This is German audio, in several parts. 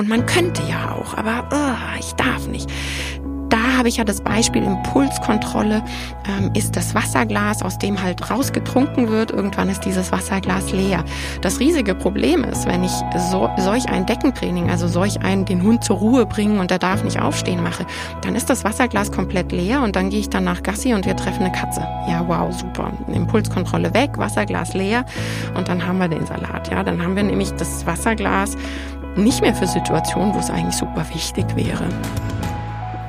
Und man könnte ja auch, aber oh, ich darf nicht da habe ich ja das Beispiel Impulskontrolle, ähm, ist das Wasserglas, aus dem halt rausgetrunken wird. Irgendwann ist dieses Wasserglas leer. Das riesige Problem ist, wenn ich so, solch ein Deckentraining, also solch ein den Hund zur Ruhe bringen und er darf nicht aufstehen mache, dann ist das Wasserglas komplett leer und dann gehe ich dann nach Gassi und wir treffen eine Katze. Ja, wow, super. Impulskontrolle weg, Wasserglas leer und dann haben wir den Salat. Ja, dann haben wir nämlich das Wasserglas nicht mehr für Situationen, wo es eigentlich super wichtig wäre.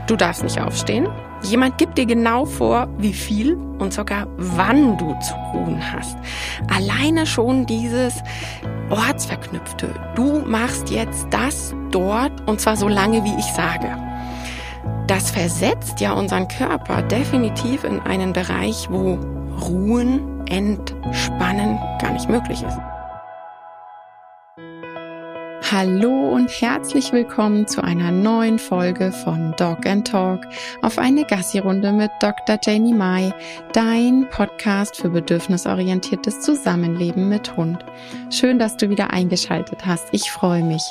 Du darfst nicht aufstehen. Jemand gibt dir genau vor, wie viel und sogar wann du zu ruhen hast. Alleine schon dieses Ortsverknüpfte. Du machst jetzt das dort und zwar so lange, wie ich sage. Das versetzt ja unseren Körper definitiv in einen Bereich, wo Ruhen, Entspannen gar nicht möglich ist. Hallo und herzlich willkommen zu einer neuen Folge von Dog and Talk auf eine Gassi-Runde mit Dr. Janie Mai, dein Podcast für bedürfnisorientiertes Zusammenleben mit Hund. Schön, dass du wieder eingeschaltet hast. Ich freue mich.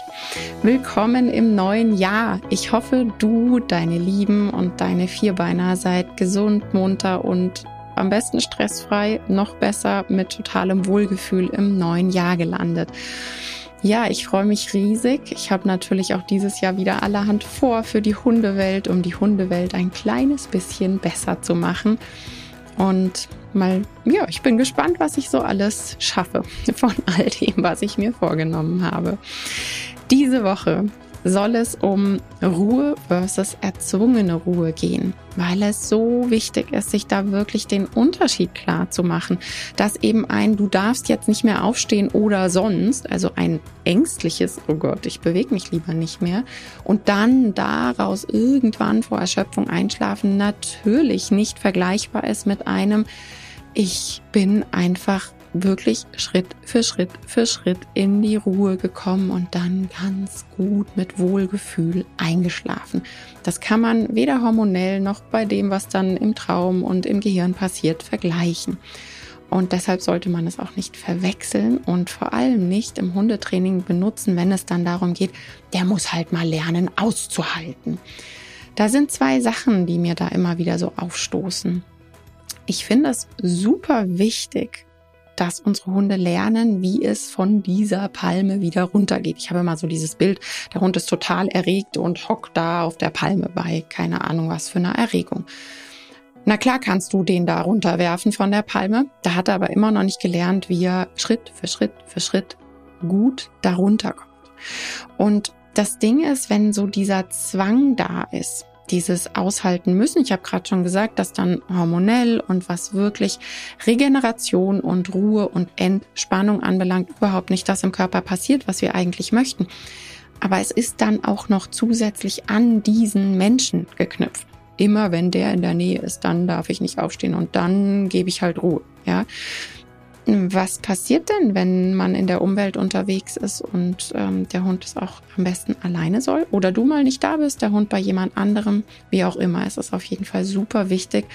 Willkommen im neuen Jahr. Ich hoffe, du, deine Lieben und deine Vierbeiner seid gesund, munter und am besten stressfrei, noch besser mit totalem Wohlgefühl im neuen Jahr gelandet. Ja, ich freue mich riesig. Ich habe natürlich auch dieses Jahr wieder allerhand vor für die Hundewelt, um die Hundewelt ein kleines bisschen besser zu machen. Und mal, ja, ich bin gespannt, was ich so alles schaffe von all dem, was ich mir vorgenommen habe. Diese Woche soll es um Ruhe versus erzwungene Ruhe gehen, weil es so wichtig ist, sich da wirklich den Unterschied klar zu machen, dass eben ein du darfst jetzt nicht mehr aufstehen oder sonst, also ein ängstliches, oh Gott, ich bewege mich lieber nicht mehr und dann daraus irgendwann vor Erschöpfung einschlafen natürlich nicht vergleichbar ist mit einem ich bin einfach wirklich Schritt für Schritt für Schritt in die Ruhe gekommen und dann ganz gut mit Wohlgefühl eingeschlafen. Das kann man weder hormonell noch bei dem, was dann im Traum und im Gehirn passiert, vergleichen. Und deshalb sollte man es auch nicht verwechseln und vor allem nicht im Hundetraining benutzen, wenn es dann darum geht, der muss halt mal lernen auszuhalten. Da sind zwei Sachen, die mir da immer wieder so aufstoßen. Ich finde es super wichtig, dass unsere Hunde lernen, wie es von dieser Palme wieder runtergeht. Ich habe immer so dieses Bild, der Hund ist total erregt und hockt da auf der Palme bei keine Ahnung was für einer Erregung. Na klar kannst du den da runterwerfen von der Palme. Da hat er aber immer noch nicht gelernt, wie er Schritt für Schritt für Schritt gut darunter kommt. Und das Ding ist, wenn so dieser Zwang da ist, dieses aushalten müssen. Ich habe gerade schon gesagt, dass dann hormonell und was wirklich Regeneration und Ruhe und Entspannung anbelangt, überhaupt nicht das im Körper passiert, was wir eigentlich möchten. Aber es ist dann auch noch zusätzlich an diesen Menschen geknüpft. Immer wenn der in der Nähe ist, dann darf ich nicht aufstehen und dann gebe ich halt Ruhe. Ja, was passiert denn, wenn man in der Umwelt unterwegs ist und ähm, der Hund es auch am besten alleine soll? Oder du mal nicht da bist, der Hund bei jemand anderem, wie auch immer. Es ist auf jeden Fall super wichtig,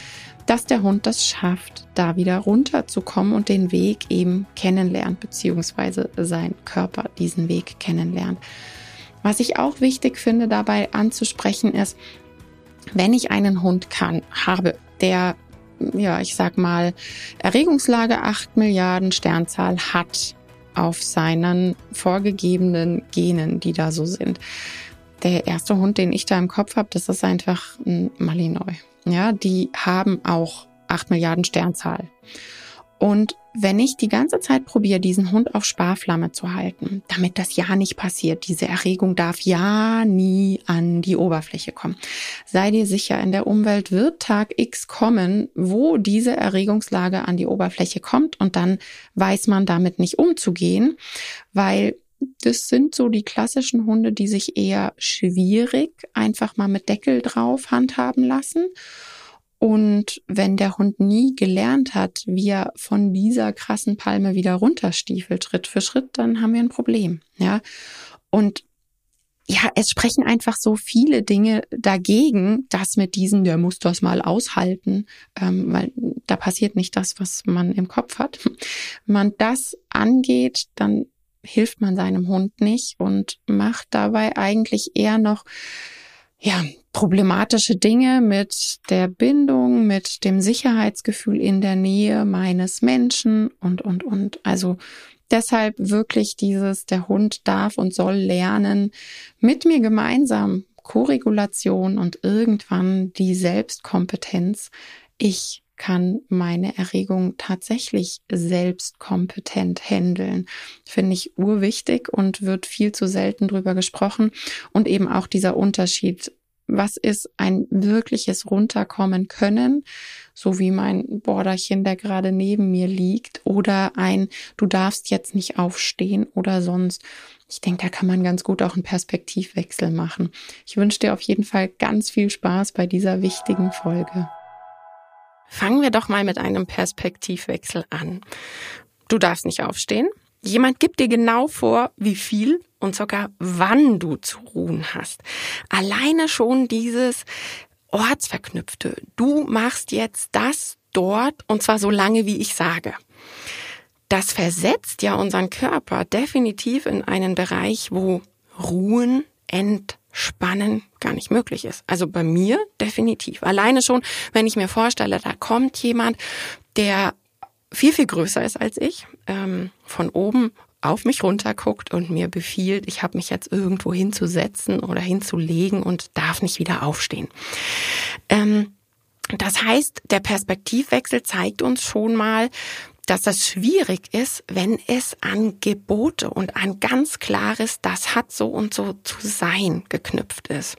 dass der Hund das schafft, da wieder runterzukommen und den Weg eben kennenlernt, beziehungsweise sein Körper diesen Weg kennenlernt. Was ich auch wichtig finde, dabei anzusprechen, ist, wenn ich einen Hund kann, habe, der ja, ich sag mal, Erregungslage 8 Milliarden Sternzahl hat auf seinen vorgegebenen Genen, die da so sind. Der erste Hund, den ich da im Kopf habe, das ist einfach ein Malinois. Ja, die haben auch 8 Milliarden Sternzahl. Und wenn ich die ganze Zeit probiere, diesen Hund auf Sparflamme zu halten, damit das ja nicht passiert, diese Erregung darf ja nie an die Oberfläche kommen. Sei dir sicher, in der Umwelt wird Tag X kommen, wo diese Erregungslage an die Oberfläche kommt und dann weiß man damit nicht umzugehen, weil das sind so die klassischen Hunde, die sich eher schwierig einfach mal mit Deckel drauf handhaben lassen und wenn der Hund nie gelernt hat, wie er von dieser krassen Palme wieder runterstiefelt, Schritt für Schritt, dann haben wir ein Problem. Ja. Und ja, es sprechen einfach so viele Dinge dagegen, dass mit diesem, der muss das mal aushalten, ähm, weil da passiert nicht das, was man im Kopf hat. Wenn man das angeht, dann hilft man seinem Hund nicht und macht dabei eigentlich eher noch ja, problematische Dinge mit der Bindung, mit dem Sicherheitsgefühl in der Nähe meines Menschen und, und, und. Also deshalb wirklich dieses, der Hund darf und soll lernen, mit mir gemeinsam Koregulation und irgendwann die Selbstkompetenz. Ich kann meine Erregung tatsächlich selbstkompetent handeln. Finde ich urwichtig und wird viel zu selten drüber gesprochen. Und eben auch dieser Unterschied. Was ist ein wirkliches Runterkommen können? So wie mein Borderchen, der gerade neben mir liegt oder ein, du darfst jetzt nicht aufstehen oder sonst. Ich denke, da kann man ganz gut auch einen Perspektivwechsel machen. Ich wünsche dir auf jeden Fall ganz viel Spaß bei dieser wichtigen Folge. Fangen wir doch mal mit einem Perspektivwechsel an. Du darfst nicht aufstehen. Jemand gibt dir genau vor, wie viel und sogar wann du zu ruhen hast. Alleine schon dieses Ortsverknüpfte. Du machst jetzt das dort und zwar so lange, wie ich sage. Das versetzt ja unseren Körper definitiv in einen Bereich, wo Ruhen, Ent Spannen gar nicht möglich ist. Also bei mir definitiv. Alleine schon, wenn ich mir vorstelle, da kommt jemand, der viel, viel größer ist als ich, ähm, von oben auf mich runter guckt und mir befiehlt, ich habe mich jetzt irgendwo hinzusetzen oder hinzulegen und darf nicht wieder aufstehen. Ähm, das heißt, der Perspektivwechsel zeigt uns schon mal, dass das schwierig ist, wenn es an Gebote und an ganz klares, das hat so und so zu sein geknüpft ist.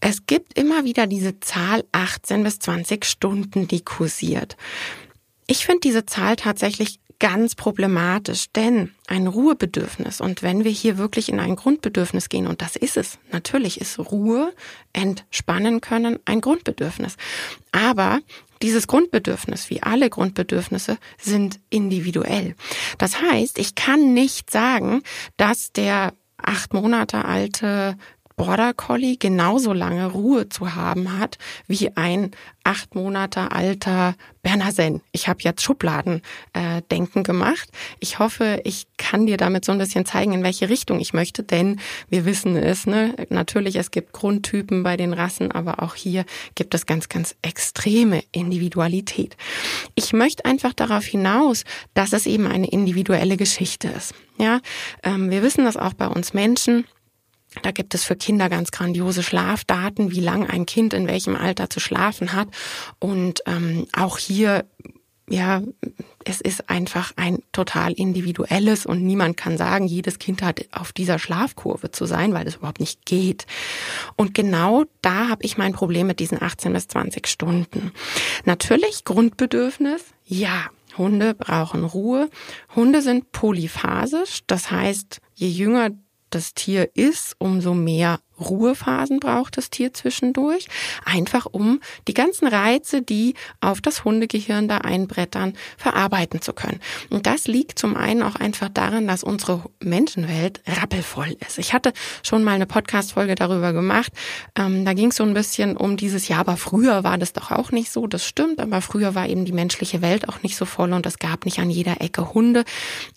Es gibt immer wieder diese Zahl 18 bis 20 Stunden, die kursiert. Ich finde diese Zahl tatsächlich ganz problematisch, denn ein Ruhebedürfnis und wenn wir hier wirklich in ein Grundbedürfnis gehen, und das ist es, natürlich ist Ruhe, entspannen können ein Grundbedürfnis. Aber dieses Grundbedürfnis, wie alle Grundbedürfnisse, sind individuell. Das heißt, ich kann nicht sagen, dass der acht Monate alte Border Collie genauso lange Ruhe zu haben hat wie ein acht Monate alter Berner Sen. Ich habe jetzt Schubladen äh, gemacht. Ich hoffe, ich kann dir damit so ein bisschen zeigen, in welche Richtung ich möchte, denn wir wissen es, ne? natürlich, es gibt Grundtypen bei den Rassen, aber auch hier gibt es ganz, ganz extreme Individualität. Ich möchte einfach darauf hinaus, dass es eben eine individuelle Geschichte ist. Ja, ähm, wir wissen das auch bei uns Menschen da gibt es für Kinder ganz grandiose Schlafdaten, wie lang ein Kind in welchem Alter zu schlafen hat. Und ähm, auch hier, ja, es ist einfach ein total individuelles und niemand kann sagen, jedes Kind hat auf dieser Schlafkurve zu sein, weil das überhaupt nicht geht. Und genau da habe ich mein Problem mit diesen 18 bis 20 Stunden. Natürlich Grundbedürfnis, ja. Hunde brauchen Ruhe. Hunde sind polyphasisch, das heißt, je jünger das Tier ist, umso mehr Ruhephasen braucht das Tier zwischendurch, einfach um die ganzen Reize, die auf das Hundegehirn da einbrettern, verarbeiten zu können. Und das liegt zum einen auch einfach daran, dass unsere Menschenwelt rappelvoll ist. Ich hatte schon mal eine Podcast-Folge darüber gemacht. Ähm, da ging es so ein bisschen um dieses Jahr, aber früher war das doch auch nicht so. Das stimmt, aber früher war eben die menschliche Welt auch nicht so voll und es gab nicht an jeder Ecke Hunde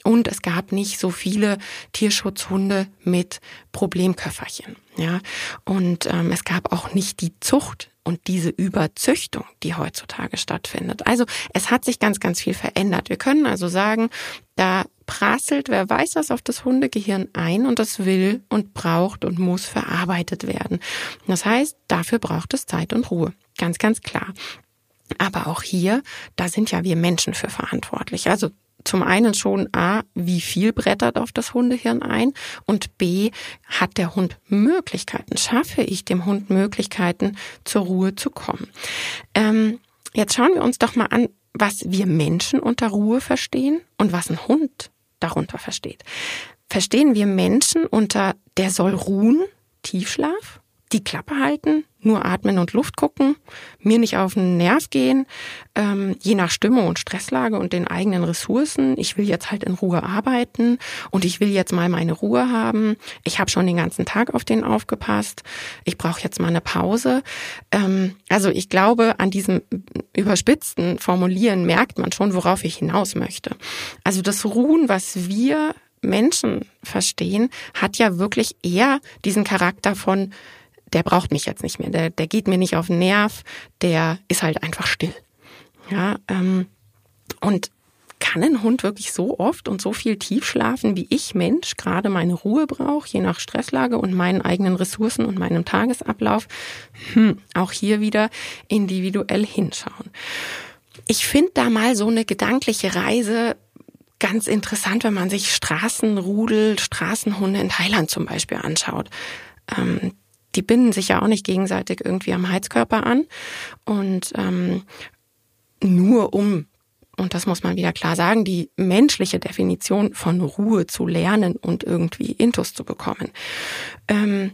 und es gab nicht so viele Tierschutzhunde mit Problemköfferchen. Ja, und ähm, es gab auch nicht die Zucht und diese Überzüchtung, die heutzutage stattfindet. Also es hat sich ganz, ganz viel verändert. Wir können also sagen, da prasselt, wer weiß was, auf das Hundegehirn ein und das will und braucht und muss verarbeitet werden. Das heißt, dafür braucht es Zeit und Ruhe. Ganz, ganz klar. Aber auch hier, da sind ja wir Menschen für verantwortlich. Also zum einen schon A, wie viel brettert auf das Hundehirn ein und B, hat der Hund Möglichkeiten, schaffe ich dem Hund Möglichkeiten, zur Ruhe zu kommen. Ähm, jetzt schauen wir uns doch mal an, was wir Menschen unter Ruhe verstehen und was ein Hund darunter versteht. Verstehen wir Menschen unter der soll ruhen, Tiefschlaf? Die Klappe halten, nur atmen und Luft gucken, mir nicht auf den Nerv gehen, ähm, je nach Stimmung und Stresslage und den eigenen Ressourcen. Ich will jetzt halt in Ruhe arbeiten und ich will jetzt mal meine Ruhe haben. Ich habe schon den ganzen Tag auf den aufgepasst. Ich brauche jetzt mal eine Pause. Ähm, also ich glaube, an diesem überspitzten Formulieren merkt man schon, worauf ich hinaus möchte. Also das Ruhen, was wir Menschen verstehen, hat ja wirklich eher diesen Charakter von, der braucht mich jetzt nicht mehr, der, der geht mir nicht auf den Nerv, der ist halt einfach still. Ja, ähm, und kann ein Hund wirklich so oft und so viel tief schlafen, wie ich Mensch gerade meine Ruhe brauche, je nach Stresslage und meinen eigenen Ressourcen und meinem Tagesablauf? Hm, auch hier wieder individuell hinschauen. Ich finde da mal so eine gedankliche Reise ganz interessant, wenn man sich Straßenrudel, Straßenhunde in Thailand zum Beispiel anschaut. Ähm, die binden sich ja auch nicht gegenseitig irgendwie am Heizkörper an und ähm, nur um und das muss man wieder klar sagen, die menschliche Definition von Ruhe zu lernen und irgendwie Intus zu bekommen. Ähm,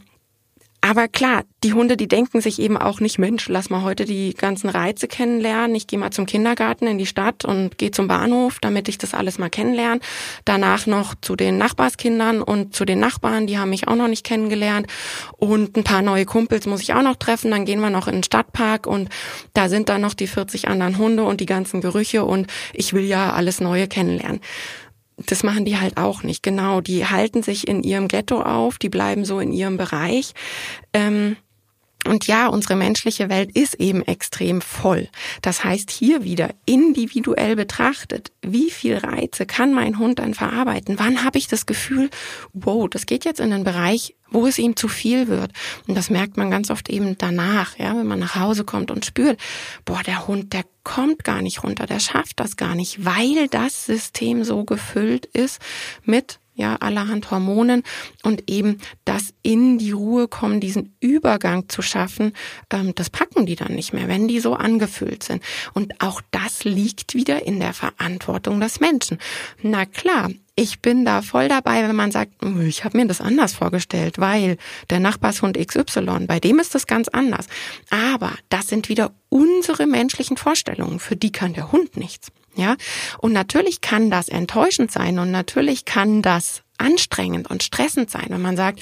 aber klar, die Hunde, die denken sich eben auch nicht, Mensch, lass mal heute die ganzen Reize kennenlernen. Ich gehe mal zum Kindergarten in die Stadt und gehe zum Bahnhof, damit ich das alles mal kennenlerne. Danach noch zu den Nachbarskindern und zu den Nachbarn, die haben mich auch noch nicht kennengelernt. Und ein paar neue Kumpels muss ich auch noch treffen. Dann gehen wir noch in den Stadtpark und da sind dann noch die 40 anderen Hunde und die ganzen Gerüche und ich will ja alles Neue kennenlernen das machen die halt auch nicht. Genau, die halten sich in ihrem Ghetto auf, die bleiben so in ihrem Bereich. Ähm, und ja, unsere menschliche Welt ist eben extrem voll. Das heißt, hier wieder individuell betrachtet, wie viel Reize kann mein Hund dann verarbeiten? Wann habe ich das Gefühl, wow, das geht jetzt in den Bereich, wo es ihm zu viel wird. Und das merkt man ganz oft eben danach, ja, wenn man nach Hause kommt und spürt, boah, der Hund, der kommt gar nicht runter, der schafft das gar nicht, weil das System so gefüllt ist mit ja, allerhand Hormonen und eben das in die Ruhe kommen, diesen Übergang zu schaffen, ähm, das packen die dann nicht mehr, wenn die so angefüllt sind. Und auch das liegt wieder in der Verantwortung des Menschen. Na klar, ich bin da voll dabei, wenn man sagt, oh, ich habe mir das anders vorgestellt, weil der Nachbarshund XY, bei dem ist das ganz anders. Aber das sind wieder unsere menschlichen Vorstellungen, für die kann der Hund nichts. Ja, und natürlich kann das enttäuschend sein und natürlich kann das anstrengend und stressend sein, wenn man sagt,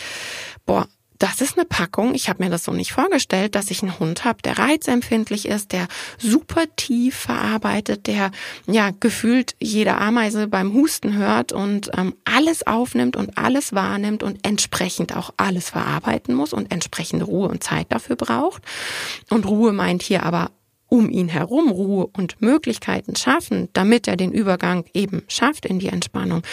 boah, das ist eine Packung. Ich habe mir das so nicht vorgestellt, dass ich einen Hund habe, der reizempfindlich ist, der super tief verarbeitet, der ja gefühlt jede Ameise beim Husten hört und ähm, alles aufnimmt und alles wahrnimmt und entsprechend auch alles verarbeiten muss und entsprechende Ruhe und Zeit dafür braucht. Und Ruhe meint hier aber um ihn herum Ruhe und Möglichkeiten schaffen, damit er den Übergang eben schafft in die Entspannung.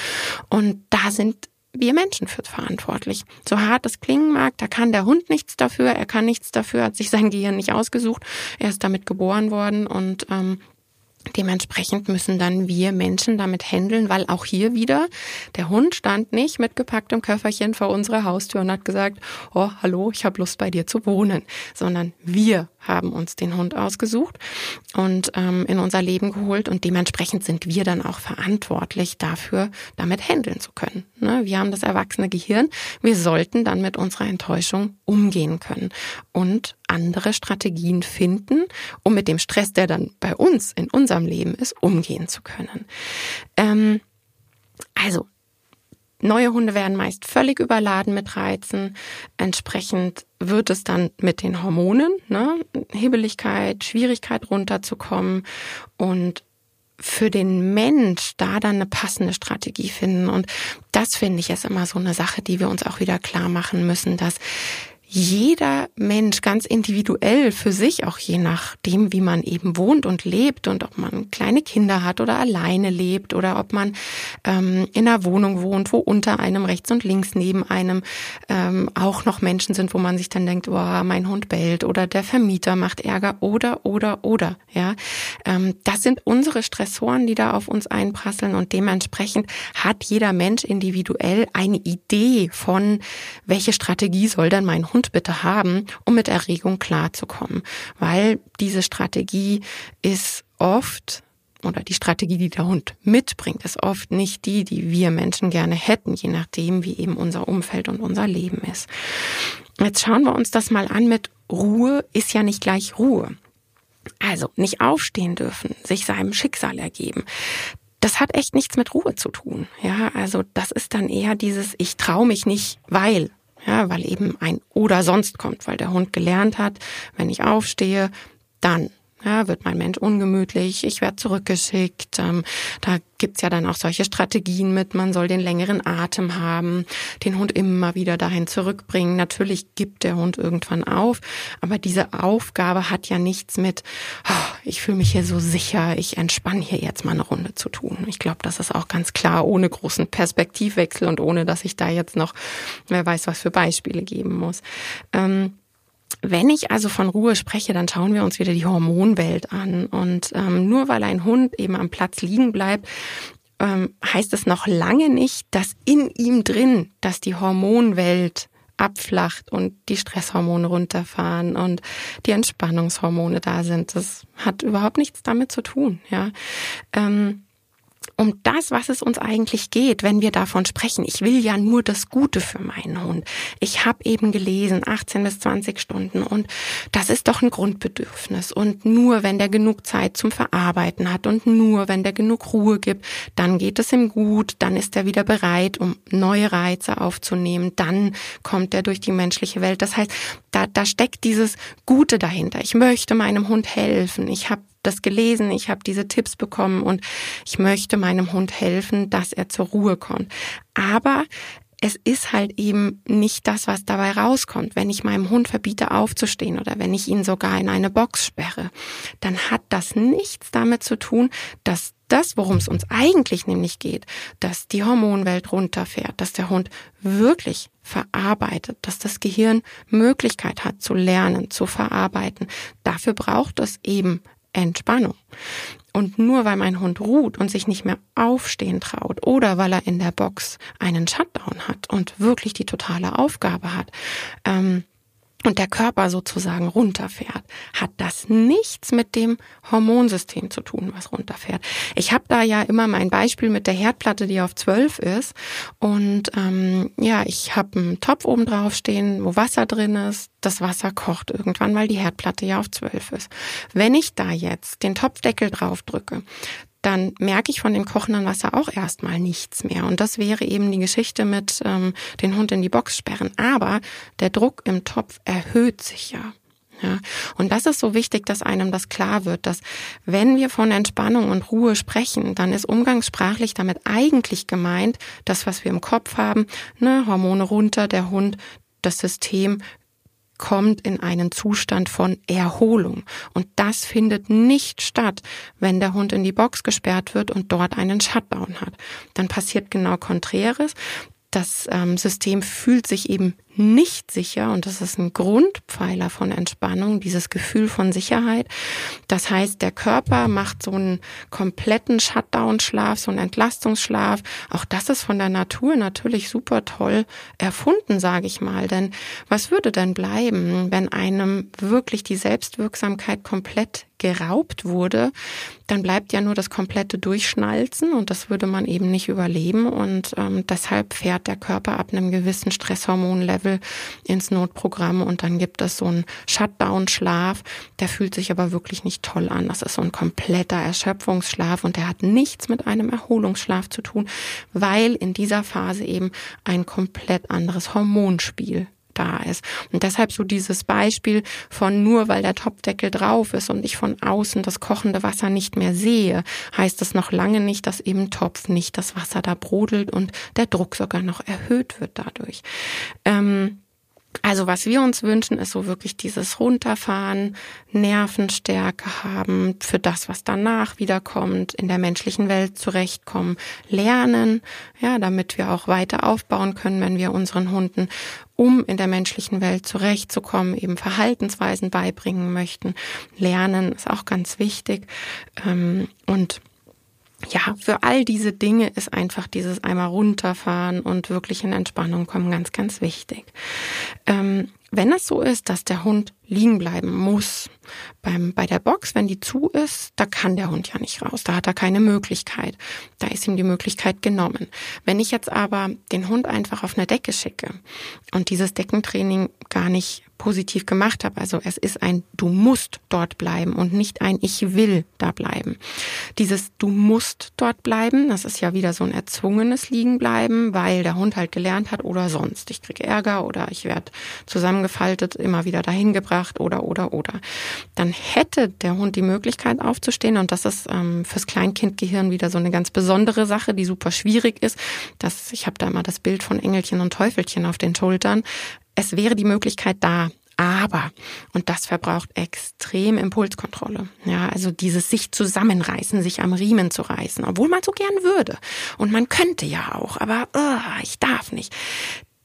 Und da sind wir Menschen für verantwortlich. So hart es klingen mag, da kann der Hund nichts dafür, er kann nichts dafür, hat sich sein Gehirn nicht ausgesucht, er ist damit geboren worden und ähm, Dementsprechend müssen dann wir Menschen damit handeln, weil auch hier wieder der Hund stand nicht mit gepacktem Köfferchen vor unserer Haustür und hat gesagt, oh, hallo, ich habe Lust bei dir zu wohnen, sondern wir haben uns den Hund ausgesucht und ähm, in unser Leben geholt und dementsprechend sind wir dann auch verantwortlich dafür, damit handeln zu können. Ne? Wir haben das erwachsene Gehirn, wir sollten dann mit unserer Enttäuschung umgehen können und andere Strategien finden, um mit dem Stress, der dann bei uns in unserem Leben ist, umgehen zu können. Ähm, also Neue Hunde werden meist völlig überladen mit Reizen. Entsprechend wird es dann mit den Hormonen, ne, Hibbeligkeit, Schwierigkeit runterzukommen und für den Mensch da dann eine passende Strategie finden. Und das finde ich ist immer so eine Sache, die wir uns auch wieder klar machen müssen, dass jeder Mensch ganz individuell für sich, auch je nachdem, wie man eben wohnt und lebt und ob man kleine Kinder hat oder alleine lebt oder ob man ähm, in einer Wohnung wohnt, wo unter einem rechts und links neben einem ähm, auch noch Menschen sind, wo man sich dann denkt, oh, mein Hund bellt oder der Vermieter macht Ärger oder oder oder ja, ähm, das sind unsere Stressoren, die da auf uns einprasseln und dementsprechend hat jeder Mensch individuell eine Idee von, welche Strategie soll dann mein Hund Hund bitte haben, um mit Erregung klarzukommen. Weil diese Strategie ist oft oder die Strategie, die der Hund mitbringt, ist oft nicht die, die wir Menschen gerne hätten, je nachdem, wie eben unser Umfeld und unser Leben ist. Jetzt schauen wir uns das mal an mit Ruhe ist ja nicht gleich Ruhe. Also nicht aufstehen dürfen, sich seinem Schicksal ergeben. Das hat echt nichts mit Ruhe zu tun. Ja, also das ist dann eher dieses ich traue mich nicht, weil ja, weil eben ein oder sonst kommt, weil der Hund gelernt hat, wenn ich aufstehe, dann Ja, wird mein Mensch ungemütlich, ich werde zurückgeschickt. Ähm, da gibt's ja dann auch solche Strategien mit, man soll den längeren Atem haben, den Hund immer wieder dahin zurückbringen. Natürlich gibt der Hund irgendwann auf, aber diese Aufgabe hat ja nichts mit, oh, ich fühle mich hier so sicher, ich entspanne hier jetzt mal eine Runde zu tun. Ich glaube, das ist auch ganz klar, ohne großen Perspektivwechsel und ohne, dass ich da jetzt noch, wer weiß, was für Beispiele geben muss. Ähm, wenn ich also von Ruhe spreche, dann schauen wir uns wieder die Hormonwelt an. Und ähm, nur weil ein Hund eben am Platz liegen bleibt, ähm, heißt es noch lange nicht, dass in ihm drin, dass die Hormonwelt abflacht und die Stresshormone runterfahren und die Entspannungshormone da sind. Das hat überhaupt nichts damit zu tun, ja. Ähm, um das, was es uns eigentlich geht, wenn wir davon sprechen. Ich will ja nur das Gute für meinen Hund. Ich habe eben gelesen, 18 bis 20 Stunden und das ist doch ein Grundbedürfnis. Und nur wenn der genug Zeit zum Verarbeiten hat und nur wenn der genug Ruhe gibt, dann geht es ihm gut, dann ist er wieder bereit, um neue Reize aufzunehmen, dann kommt er durch die menschliche Welt. Das heißt, da, da steckt dieses Gute dahinter. Ich möchte meinem Hund helfen. Ich habe das gelesen, ich habe diese Tipps bekommen und ich möchte meinem Hund helfen, dass er zur Ruhe kommt. Aber es ist halt eben nicht das, was dabei rauskommt. Wenn ich meinem Hund verbiete aufzustehen oder wenn ich ihn sogar in eine Box sperre, dann hat das nichts damit zu tun, dass das, worum es uns eigentlich nämlich geht, dass die Hormonwelt runterfährt, dass der Hund wirklich verarbeitet, dass das Gehirn Möglichkeit hat zu lernen, zu verarbeiten. Dafür braucht es eben Entspannung. Und nur weil mein Hund ruht und sich nicht mehr aufstehen traut oder weil er in der Box einen Shutdown hat und wirklich die totale Aufgabe hat, ähm, und der Körper sozusagen runterfährt, hat das nichts mit dem Hormonsystem zu tun, was runterfährt. Ich habe da ja immer mein Beispiel mit der Herdplatte, die auf 12 ist. Und ähm, ja, ich habe einen Topf oben drauf stehen, wo Wasser drin ist. Das Wasser kocht irgendwann, weil die Herdplatte ja auf 12 ist. Wenn ich da jetzt den Topfdeckel drauf drücke, dann merke ich von dem kochenden Wasser auch erstmal nichts mehr. Und das wäre eben die Geschichte mit ähm, den Hund in die Box sperren. Aber der Druck im Topf erhöht sich ja. Ja, und das ist so wichtig, dass einem das klar wird, dass wenn wir von Entspannung und Ruhe sprechen, dann ist umgangssprachlich damit eigentlich gemeint, das, was wir im Kopf haben, ne, Hormone runter, der Hund, das System kommt in einen Zustand von Erholung. Und das findet nicht statt, wenn der Hund in die Box gesperrt wird und dort einen Shutdown hat. Dann passiert genau Konträres. Das ähm, System fühlt sich eben nicht sicher und das ist ein Grundpfeiler von Entspannung, dieses Gefühl von Sicherheit. Das heißt, der Körper macht so einen kompletten Shutdown-Schlaf, so einen Entlastungsschlaf. Auch das ist von der Natur natürlich super toll erfunden, sage ich mal. Denn was würde denn bleiben, wenn einem wirklich die Selbstwirksamkeit komplett geraubt wurde, dann bleibt ja nur das komplette Durchschnalzen und das würde man eben nicht überleben und ähm, deshalb fährt der Körper ab einem gewissen Stresshormonlevel Level ins Notprogramm und dann gibt es so einen Shutdown-Schlaf. Der fühlt sich aber wirklich nicht toll an. Das ist so ein kompletter Erschöpfungsschlaf und der hat nichts mit einem Erholungsschlaf zu tun, weil in dieser Phase eben ein komplett anderes Hormonspiel da ist. Und deshalb so dieses Beispiel von nur weil der Topfdeckel drauf ist und ich von außen das kochende Wasser nicht mehr sehe, heißt das noch lange nicht, dass eben Topf nicht das Wasser da brodelt und der Druck sogar noch erhöht wird dadurch. Ähm, also was wir uns wünschen, ist so wirklich dieses Runterfahren, Nervenstärke haben für das, was danach wiederkommt, in der menschlichen Welt zurechtkommen, lernen, ja, damit wir auch weiter aufbauen können, wenn wir unseren Hunden, um in der menschlichen Welt zurechtzukommen, eben Verhaltensweisen beibringen möchten. Lernen ist auch ganz wichtig ähm, und ja, für all diese Dinge ist einfach dieses einmal runterfahren und wirklich in Entspannung kommen ganz, ganz wichtig. Ähm, wenn es so ist, dass der Hund liegen bleiben muss, beim, bei der Box, wenn die zu ist, da kann der Hund ja nicht raus, da hat er keine Möglichkeit. Da ist ihm die Möglichkeit genommen. Wenn ich jetzt aber den Hund einfach auf eine Decke schicke und dieses Deckentraining gar nicht positiv gemacht habe. Also es ist ein Du musst dort bleiben und nicht ein Ich will da bleiben. Dieses Du musst dort bleiben, das ist ja wieder so ein erzwungenes Liegenbleiben, weil der Hund halt gelernt hat oder sonst. Ich kriege Ärger oder ich werde zusammen zusammengefaltet, immer wieder dahin gebracht oder oder oder. Dann hätte der Hund die Möglichkeit aufzustehen und das ist ähm, fürs Kleinkindgehirn wieder so eine ganz besondere Sache, die super schwierig ist. Das, ich habe da immer das Bild von Engelchen und Teufelchen auf den Schultern. Es wäre die Möglichkeit da, aber, und das verbraucht extrem Impulskontrolle. Ja, also dieses sich zusammenreißen, sich am Riemen zu reißen, obwohl man so gern würde. Und man könnte ja auch, aber uh, ich darf nicht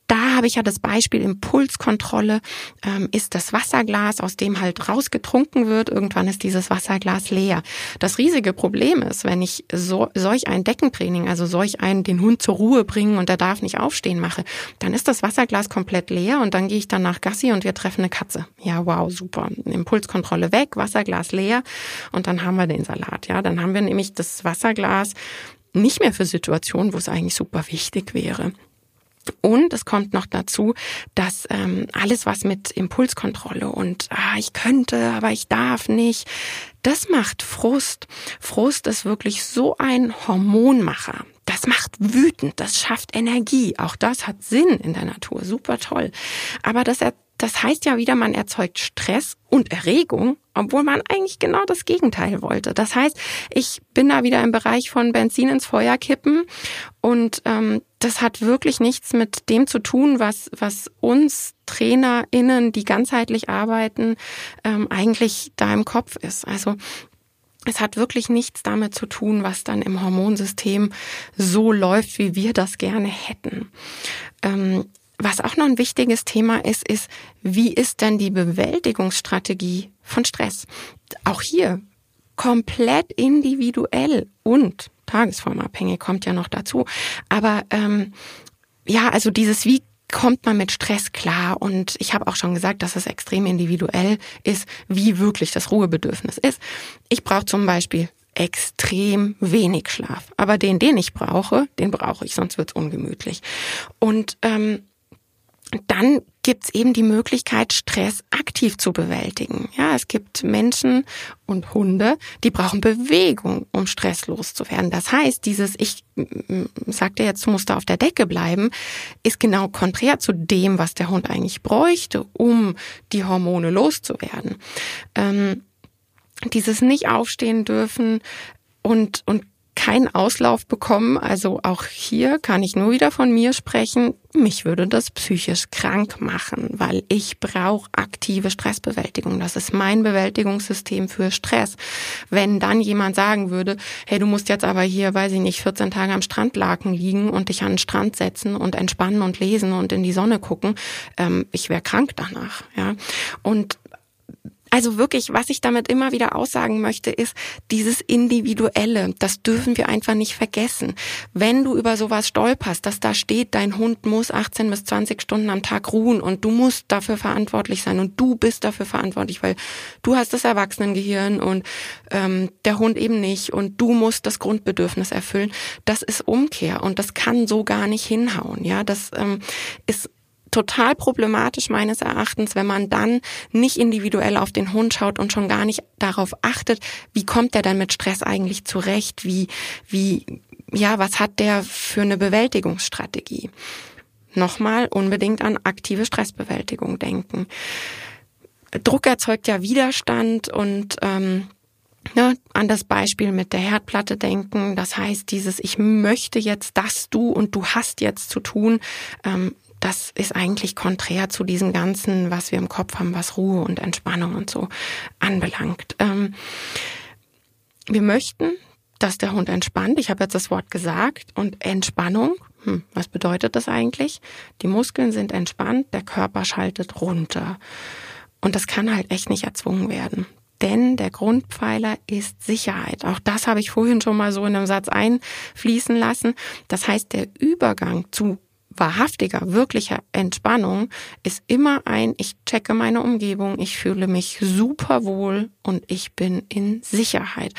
da habe ich ja das Beispiel Impulskontrolle, ähm, ist das Wasserglas, aus dem halt rausgetrunken wird. Irgendwann ist dieses Wasserglas leer. Das riesige Problem ist, wenn ich so, solch ein Deckentraining, also solch einen den Hund zur Ruhe bringen und er darf nicht aufstehen mache, dann ist das Wasserglas komplett leer und dann gehe ich dann nach Gassi und wir treffen eine Katze. Ja, wow, super. Impulskontrolle weg, Wasserglas leer und dann haben wir den Salat. Ja, dann haben wir nämlich das Wasserglas nicht mehr für Situationen, wo es eigentlich super wichtig wäre. Und es kommt noch dazu, dass ähm, alles, was mit Impulskontrolle und ah, ich könnte, aber ich darf nicht, das macht Frust. Frust ist wirklich so ein Hormonmacher. Das macht wütend, das schafft Energie. Auch das hat Sinn in der Natur, super toll. Aber das das heißt ja wieder, man erzeugt Stress und Erregung, obwohl man eigentlich genau das Gegenteil wollte. Das heißt, ich bin da wieder im Bereich von Benzin ins Feuer kippen und ähm, das hat wirklich nichts mit dem zu tun, was, was uns TrainerInnen, die ganzheitlich arbeiten, ähm, eigentlich da im Kopf ist. Also es hat wirklich nichts damit zu tun, was dann im Hormonsystem so läuft, wie wir das gerne hätten. Ähm, was auch noch ein wichtiges Thema ist, ist, wie ist denn die Bewältigungsstrategie von Stress? Auch hier komplett individuell und tagesformabhängig kommt ja noch dazu. Aber ähm, ja, also dieses wie kommt man mit Stress klar und ich habe auch schon gesagt, dass es extrem individuell ist, wie wirklich das Ruhebedürfnis ist. Ich brauche zum Beispiel extrem wenig Schlaf, aber den, den ich brauche, den brauche ich, sonst wird's ungemütlich. Und ähm, dann gibt es eben die Möglichkeit, Stress aktiv zu bewältigen. Ja, es gibt Menschen und Hunde, die brauchen Bewegung, um Stress loszuwerden. Das heißt, dieses ich sagte jetzt, du musst da auf der Decke bleiben, ist genau konträr zu dem, was der Hund eigentlich bräuchte, um die Hormone loszuwerden. Ähm, dieses nicht aufstehen dürfen und und keinen Auslauf bekommen. Also auch hier kann ich nur wieder von mir sprechen. Mich würde das psychisch krank machen, weil ich brauche aktive Stressbewältigung. Das ist mein Bewältigungssystem für Stress. Wenn dann jemand sagen würde, hey, du musst jetzt aber hier, weiß ich nicht, 14 Tage am Strandlaken liegen und dich an den Strand setzen und entspannen und lesen und in die Sonne gucken, ähm, ich wäre krank danach. Ja. Und also wirklich, was ich damit immer wieder aussagen möchte, ist dieses Individuelle. Das dürfen wir einfach nicht vergessen. Wenn du über sowas stolperst, dass da steht, dein Hund muss 18 bis 20 Stunden am Tag ruhen und du musst dafür verantwortlich sein und du bist dafür verantwortlich, weil du hast das Erwachsenengehirn und ähm, der Hund eben nicht und du musst das Grundbedürfnis erfüllen. Das ist Umkehr und das kann so gar nicht hinhauen. Ja, das ähm, ist total problematisch meines Erachtens, wenn man dann nicht individuell auf den Hund schaut und schon gar nicht darauf achtet, wie kommt der dann mit Stress eigentlich zurecht, wie, wie, ja, was hat der für eine Bewältigungsstrategie? Nochmal unbedingt an aktive Stressbewältigung denken. Druck erzeugt ja Widerstand und ähm, Ne, an das Beispiel mit der Herdplatte denken. Das heißt, dieses Ich möchte jetzt das du und du hast jetzt zu tun, ähm, das ist eigentlich konträr zu diesem Ganzen, was wir im Kopf haben, was Ruhe und Entspannung und so anbelangt. Ähm, wir möchten, dass der Hund entspannt. Ich habe jetzt das Wort gesagt. Und Entspannung, hm, was bedeutet das eigentlich? Die Muskeln sind entspannt, der Körper schaltet runter. Und das kann halt echt nicht erzwungen werden. Denn der Grundpfeiler ist Sicherheit. Auch das habe ich vorhin schon mal so in einem Satz einfließen lassen. Das heißt, der Übergang zu wahrhaftiger, wirklicher Entspannung ist immer ein, ich checke meine Umgebung, ich fühle mich super wohl und ich bin in Sicherheit.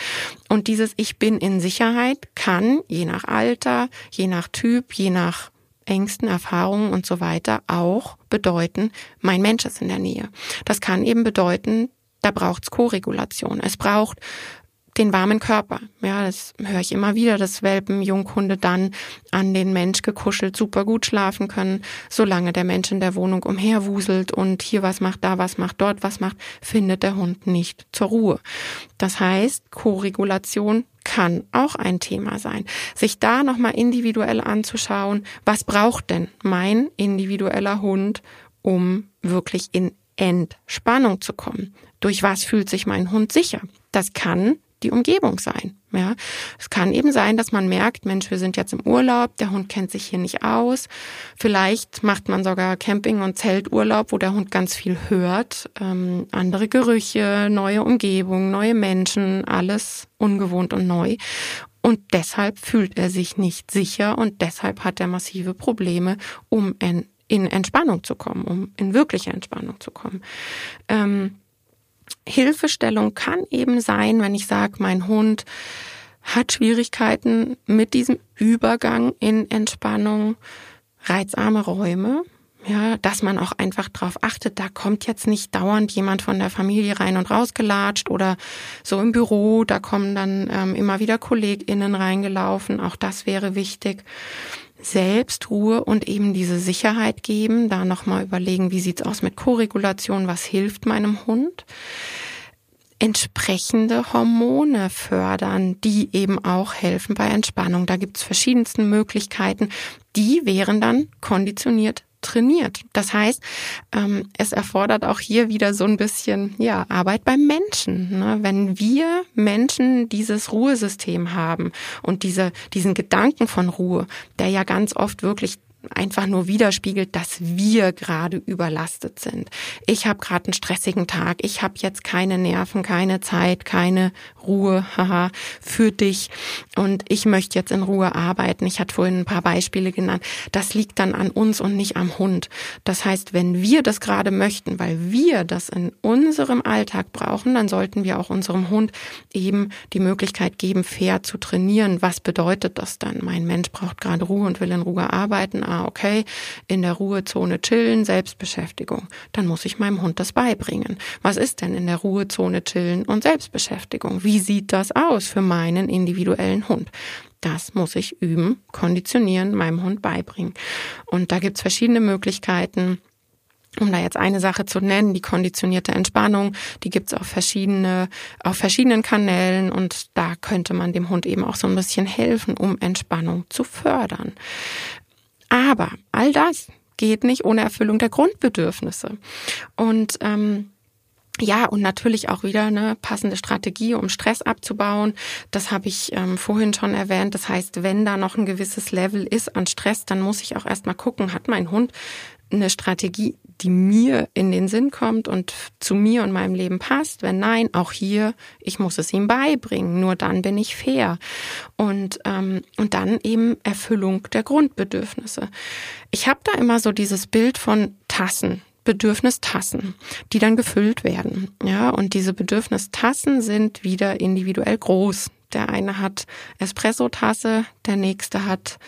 Und dieses Ich bin in Sicherheit kann je nach Alter, je nach Typ, je nach Ängsten, Erfahrungen und so weiter auch bedeuten, mein Mensch ist in der Nähe. Das kann eben bedeuten, da braucht's Koregulation. Es braucht den warmen Körper. Ja, das höre ich immer wieder, dass Welpen, Junghunde dann an den Mensch gekuschelt super gut schlafen können. Solange der Mensch in der Wohnung umherwuselt und hier was macht, da was macht, dort was macht, findet der Hund nicht zur Ruhe. Das heißt, Koregulation kann auch ein Thema sein. Sich da nochmal individuell anzuschauen, was braucht denn mein individueller Hund, um wirklich in Entspannung zu kommen. Durch was fühlt sich mein Hund sicher? Das kann die Umgebung sein. Ja, es kann eben sein, dass man merkt, Mensch, wir sind jetzt im Urlaub, der Hund kennt sich hier nicht aus. Vielleicht macht man sogar Camping- und Zelturlaub, wo der Hund ganz viel hört. Ähm, andere Gerüche, neue Umgebung, neue Menschen, alles ungewohnt und neu. Und deshalb fühlt er sich nicht sicher und deshalb hat er massive Probleme, um in, Entspannung zu kommen, um in wirkliche Entspannung zu kommen. Ähm, Hilfestellung kann eben sein, wenn ich sage, mein Hund hat Schwierigkeiten mit diesem Übergang in Entspannung, reizarme Räume, ja, dass man auch einfach darauf achtet, da kommt jetzt nicht dauernd jemand von der Familie rein und rausgelatscht oder so im Büro, da kommen dann ähm, immer wieder KollegInnen reingelaufen, auch das wäre wichtig. Selbstruhe und eben diese Sicherheit geben, da nochmal überlegen, wie sieht's aus mit Koregulation, was hilft meinem Hund entsprechende Hormone fördern, die eben auch helfen bei Entspannung. Da gibt's verschiedensten Möglichkeiten. Die wären dann konditioniert trainiert. Das heißt, ähm, es erfordert auch hier wieder so ein bisschen ja Arbeit beim Menschen. Ne? Wenn wir Menschen dieses Ruhesystem haben und diese diesen Gedanken von Ruhe, der ja ganz oft wirklich einfach nur widerspiegelt, dass wir gerade überlastet sind. Ich habe gerade einen stressigen Tag, ich habe jetzt keine Nerven, keine Zeit, keine Ruhe haha, für dich und ich möchte jetzt in Ruhe arbeiten. Ich hatte vorhin ein paar Beispiele genannt. Das liegt dann an uns und nicht am Hund. Das heißt, wenn wir das gerade möchten, weil wir das in unserem Alltag brauchen, dann sollten wir auch unserem Hund eben die Möglichkeit geben, fair zu trainieren. Was bedeutet das dann? Mein Mensch braucht gerade Ruhe und will in Ruhe arbeiten ah, okay, in der Ruhezone chillen, Selbstbeschäftigung. Dann muss ich meinem Hund das beibringen. Was ist denn in der Ruhezone chillen und Selbstbeschäftigung? Wie sieht das aus für meinen individuellen Hund? Das muss ich üben, konditionieren, meinem Hund beibringen. Und da gibt's verschiedene Möglichkeiten um da jetzt eine Sache zu nennen, die konditionierte Entspannung, die gibt's auf verschiedene, auf verschiedenen Kanälen und da könnte man dem Hund eben auch so ein bisschen helfen, um Entspannung zu fördern. Aber all das geht nicht ohne Erfüllung der Grundbedürfnisse. Und ähm, ja, und natürlich auch wieder eine passende Strategie, um Stress abzubauen. Das habe ich ähm, vorhin schon erwähnt. Das heißt, wenn da noch ein gewisses Level ist an Stress, dann muss ich auch erstmal gucken, hat mein Hund eine Strategie, die mir in den Sinn kommt und zu mir und meinem Leben passt. Wenn nein, auch hier, ich muss es ihm beibringen. Nur dann bin ich fair. Und, ähm, und dann eben Erfüllung der Grundbedürfnisse. Ich habe da immer so dieses Bild von Tassen. Bedürfnistassen, die dann gefüllt werden. Ja, und diese Bedürfnistassen sind wieder individuell groß. Der eine hat Espresso-Tasse, der nächste hat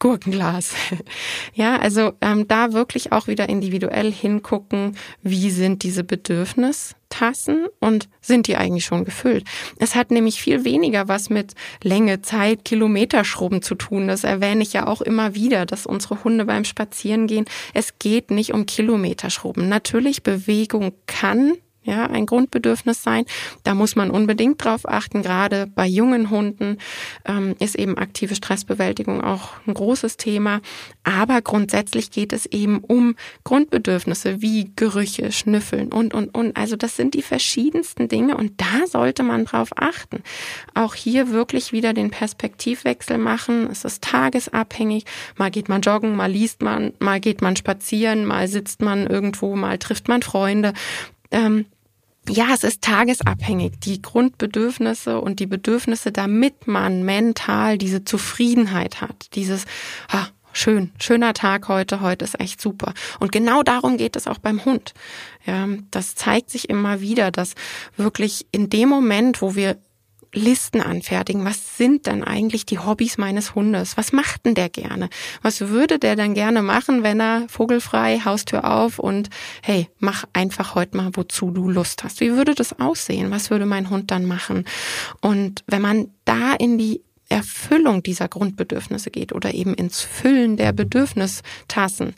Gurkenglas. ja, also ähm, da wirklich auch wieder individuell hingucken, wie sind diese Bedürfnistassen und sind die eigentlich schon gefüllt. Es hat nämlich viel weniger was mit Länge, Zeit, Kilometerschrubben zu tun. Das erwähne ich ja auch immer wieder, dass unsere Hunde beim Spazierengehen, es geht nicht um Kilometerschrubben. Natürlich Bewegung kann ja, ein Grundbedürfnis sein. Da muss man unbedingt drauf achten. Gerade bei jungen Hunden ähm, ist eben aktive Stressbewältigung auch ein großes Thema. Aber grundsätzlich geht es eben um Grundbedürfnisse wie Gerüche, Schnüffeln und, und, und. Also das sind die verschiedensten Dinge und da sollte man drauf achten. Auch hier wirklich wieder den Perspektivwechsel machen. Es ist tagesabhängig. Mal geht man joggen, mal liest man, mal geht man spazieren, mal sitzt man irgendwo, mal trifft man Freunde ähm, ja, es ist tagesabhängig. Die Grundbedürfnisse und die Bedürfnisse, damit man mental diese Zufriedenheit hat, dieses, ah, schön, schöner Tag heute, heute ist echt super. Und genau darum geht es auch beim Hund. Ja, das zeigt sich immer wieder, dass wirklich in dem Moment, wo wir Listen anfertigen. Was sind denn eigentlich die Hobbys meines Hundes? Was macht denn der gerne? Was würde der dann gerne machen, wenn er vogelfrei, Haustür auf und hey, mach einfach heute mal, wozu du Lust hast? Wie würde das aussehen? Was würde mein Hund dann machen? Und wenn man da in die Erfüllung dieser Grundbedürfnisse geht oder eben ins Füllen der Bedürfnistassen,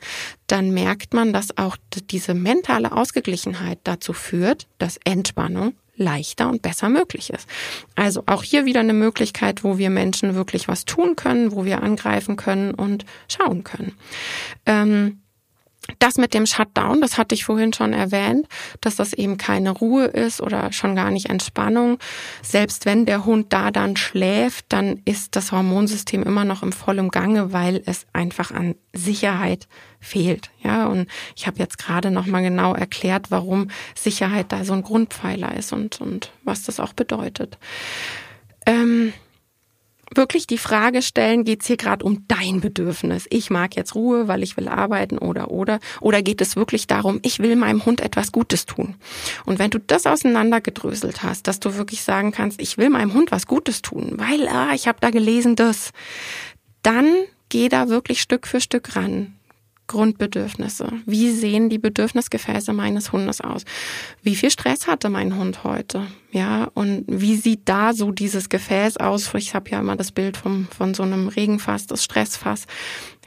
dann merkt man, dass auch diese mentale Ausgeglichenheit dazu führt, dass Entspannung leichter und besser möglich ist. Also auch hier wieder eine Möglichkeit, wo wir Menschen wirklich was tun können, wo wir angreifen können und schauen können. Ähm, das mit dem Shutdown, das hatte ich vorhin schon erwähnt, dass das eben keine Ruhe ist oder schon gar nicht Entspannung. Selbst wenn der Hund da dann schläft, dann ist das Hormonsystem immer noch im vollen Gange, weil es einfach an Sicherheit fehlt. Ja, und ich habe jetzt gerade noch mal genau erklärt, warum Sicherheit da so ein Grundpfeiler ist und und was das auch bedeutet. Ähm, wirklich die Frage stellen, geht es hier gerade um dein Bedürfnis? Ich mag jetzt Ruhe, weil ich will arbeiten oder oder oder geht es wirklich darum, ich will meinem Hund etwas Gutes tun? Und wenn du das auseinandergedröselt hast, dass du wirklich sagen kannst, ich will meinem Hund was Gutes tun, weil ah, ich habe da gelesen das, dann geh da wirklich Stück für Stück ran. Grundbedürfnisse. Wie sehen die Bedürfnisgefäße meines Hundes aus? Wie viel Stress hatte mein Hund heute? Ja, und wie sieht da so dieses Gefäß aus? Ich habe ja immer das Bild vom, von so einem Regenfass, das Stressfass.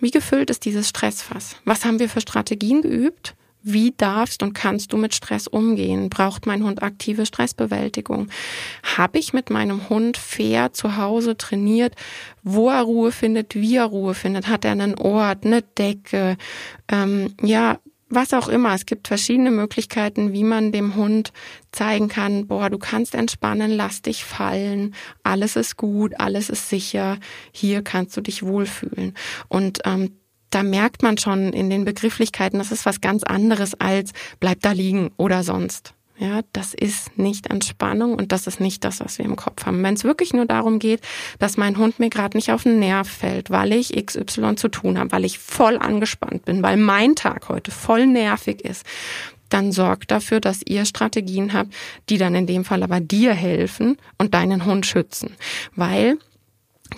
Wie gefüllt ist dieses Stressfass? Was haben wir für Strategien geübt? Wie darfst und kannst du mit Stress umgehen? Braucht mein Hund aktive Stressbewältigung? Habe ich mit meinem Hund fair zu Hause trainiert, wo er Ruhe findet, wie er Ruhe findet? Hat er einen Ort, eine Decke? Ähm, ja, was auch immer. Es gibt verschiedene Möglichkeiten, wie man dem Hund zeigen kann, boah, du kannst entspannen, lass dich fallen, alles ist gut, alles ist sicher, hier kannst du dich wohlfühlen. Und ähm, da merkt man schon in den Begrifflichkeiten, das ist was ganz anderes als bleib da liegen oder sonst. Ja, das ist nicht Entspannung und das ist nicht das, was wir im Kopf haben. Wenn es wirklich nur darum geht, dass mein Hund mir gerade nicht auf den Nerv fällt, weil ich XY zu tun habe, weil ich voll angespannt bin, weil mein Tag heute voll nervig ist, dann sorgt dafür, dass ihr Strategien habt, die dann in dem Fall aber dir helfen und deinen Hund schützen. Weil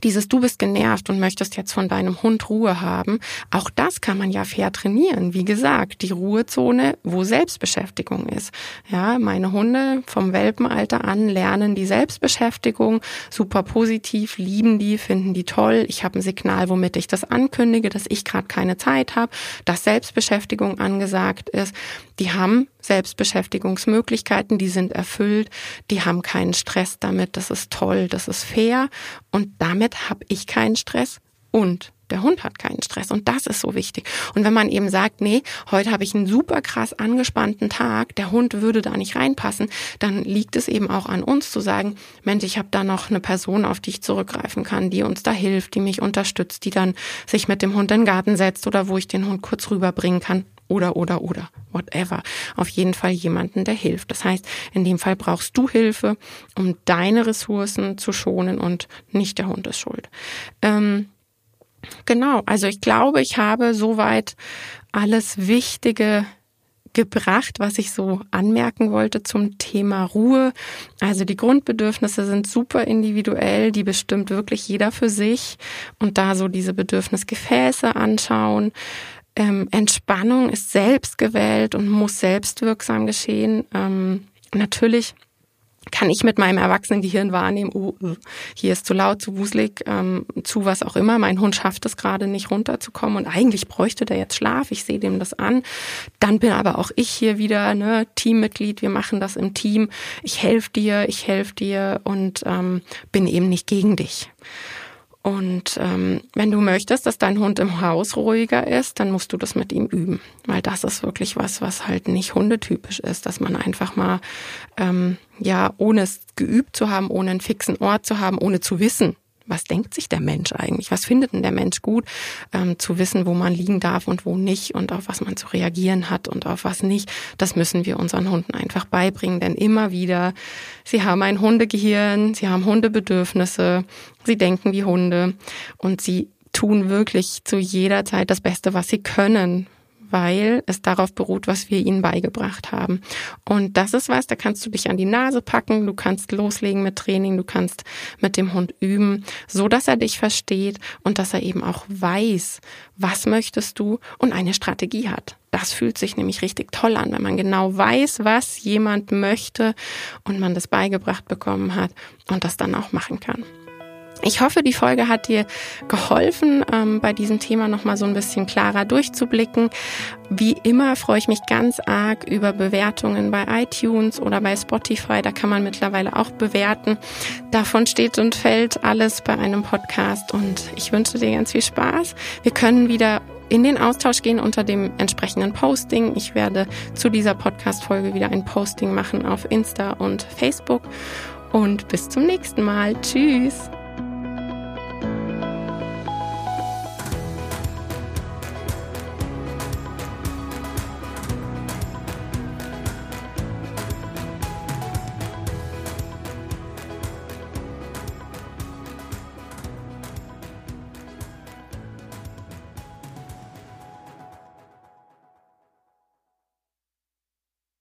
dieses du bist genervt und möchtest jetzt von deinem Hund Ruhe haben, auch das kann man ja fair trainieren. Wie gesagt, die Ruhezone, wo Selbstbeschäftigung ist. Ja, meine Hunde vom Welpenalter an lernen die Selbstbeschäftigung super positiv, lieben die, finden die toll. Ich habe ein Signal, womit ich das ankündige, dass ich gerade keine Zeit habe, dass Selbstbeschäftigung angesagt ist. Die haben Selbstbeschäftigungsmöglichkeiten, die sind erfüllt, die haben keinen Stress damit, das ist toll, das ist fair und damit habe ich keinen Stress und der Hund hat keinen Stress und das ist so wichtig. Und wenn man eben sagt, nee, heute habe ich einen super krass angespannten Tag, der Hund würde da nicht reinpassen, dann liegt es eben auch an uns zu sagen, Mensch, ich habe da noch eine Person, auf die ich zurückgreifen kann, die uns da hilft, die mich unterstützt, die dann sich mit dem Hund in den Garten setzt oder wo ich den Hund kurz rüberbringen kann oder, oder, oder, whatever. Auf jeden Fall jemanden, der hilft. Das heißt, in dem Fall brauchst du Hilfe, um deine Ressourcen zu schonen und nicht der Hund ist schuld. Ähm, genau, also ich glaube, ich habe soweit alles Wichtige gebracht, was ich so anmerken wollte zum Thema Ruhe. Also die Grundbedürfnisse sind super individuell, die bestimmt wirklich jeder für sich und da so diese Bedürfnisgefäße anschauen. Ähm, Entspannung ist selbst gewählt und muss selbstwirksam geschehen. Ähm, natürlich kann ich mit meinem erwachsenen Gehirn wahrnehmen, oh, äh, hier ist zu laut, zu wuselig, ähm, zu was auch immer. Mein Hund schafft es gerade nicht runterzukommen und eigentlich bräuchte der jetzt Schlaf. Ich sehe dem das an. Dann bin aber auch ich hier wieder ne, Teammitglied. Wir machen das im Team. Ich helfe dir, ich helfe dir und ähm, bin eben nicht gegen dich. Und ähm, wenn du möchtest, dass dein Hund im Haus ruhiger ist, dann musst du das mit ihm üben. Weil das ist wirklich was, was halt nicht hundetypisch ist, dass man einfach mal, ähm, ja, ohne es geübt zu haben, ohne einen fixen Ort zu haben, ohne zu wissen, was denkt sich der Mensch eigentlich? Was findet denn der Mensch gut? Ähm, zu wissen, wo man liegen darf und wo nicht und auf was man zu reagieren hat und auf was nicht. Das müssen wir unseren Hunden einfach beibringen, denn immer wieder, sie haben ein Hundegehirn, sie haben Hundebedürfnisse, sie denken wie Hunde und sie tun wirklich zu jeder Zeit das Beste, was sie können weil es darauf beruht, was wir ihnen beigebracht haben. Und das ist was, da kannst du dich an die Nase packen, du kannst loslegen mit Training, du kannst mit dem Hund üben, so dass er dich versteht und dass er eben auch weiß, was möchtest du und eine Strategie hat. Das fühlt sich nämlich richtig toll an, wenn man genau weiß, was jemand möchte und man das beigebracht bekommen hat und das dann auch machen kann. Ich hoffe, die Folge hat dir geholfen, ähm, bei diesem Thema nochmal so ein bisschen klarer durchzublicken. Wie immer freue ich mich ganz arg über Bewertungen bei iTunes oder bei Spotify. Da kann man mittlerweile auch bewerten. Davon steht und fällt alles bei einem Podcast und ich wünsche dir ganz viel Spaß. Wir können wieder in den Austausch gehen unter dem entsprechenden Posting. Ich werde zu dieser Podcast-Folge wieder ein Posting machen auf Insta und Facebook. Und bis zum nächsten Mal. Tschüss.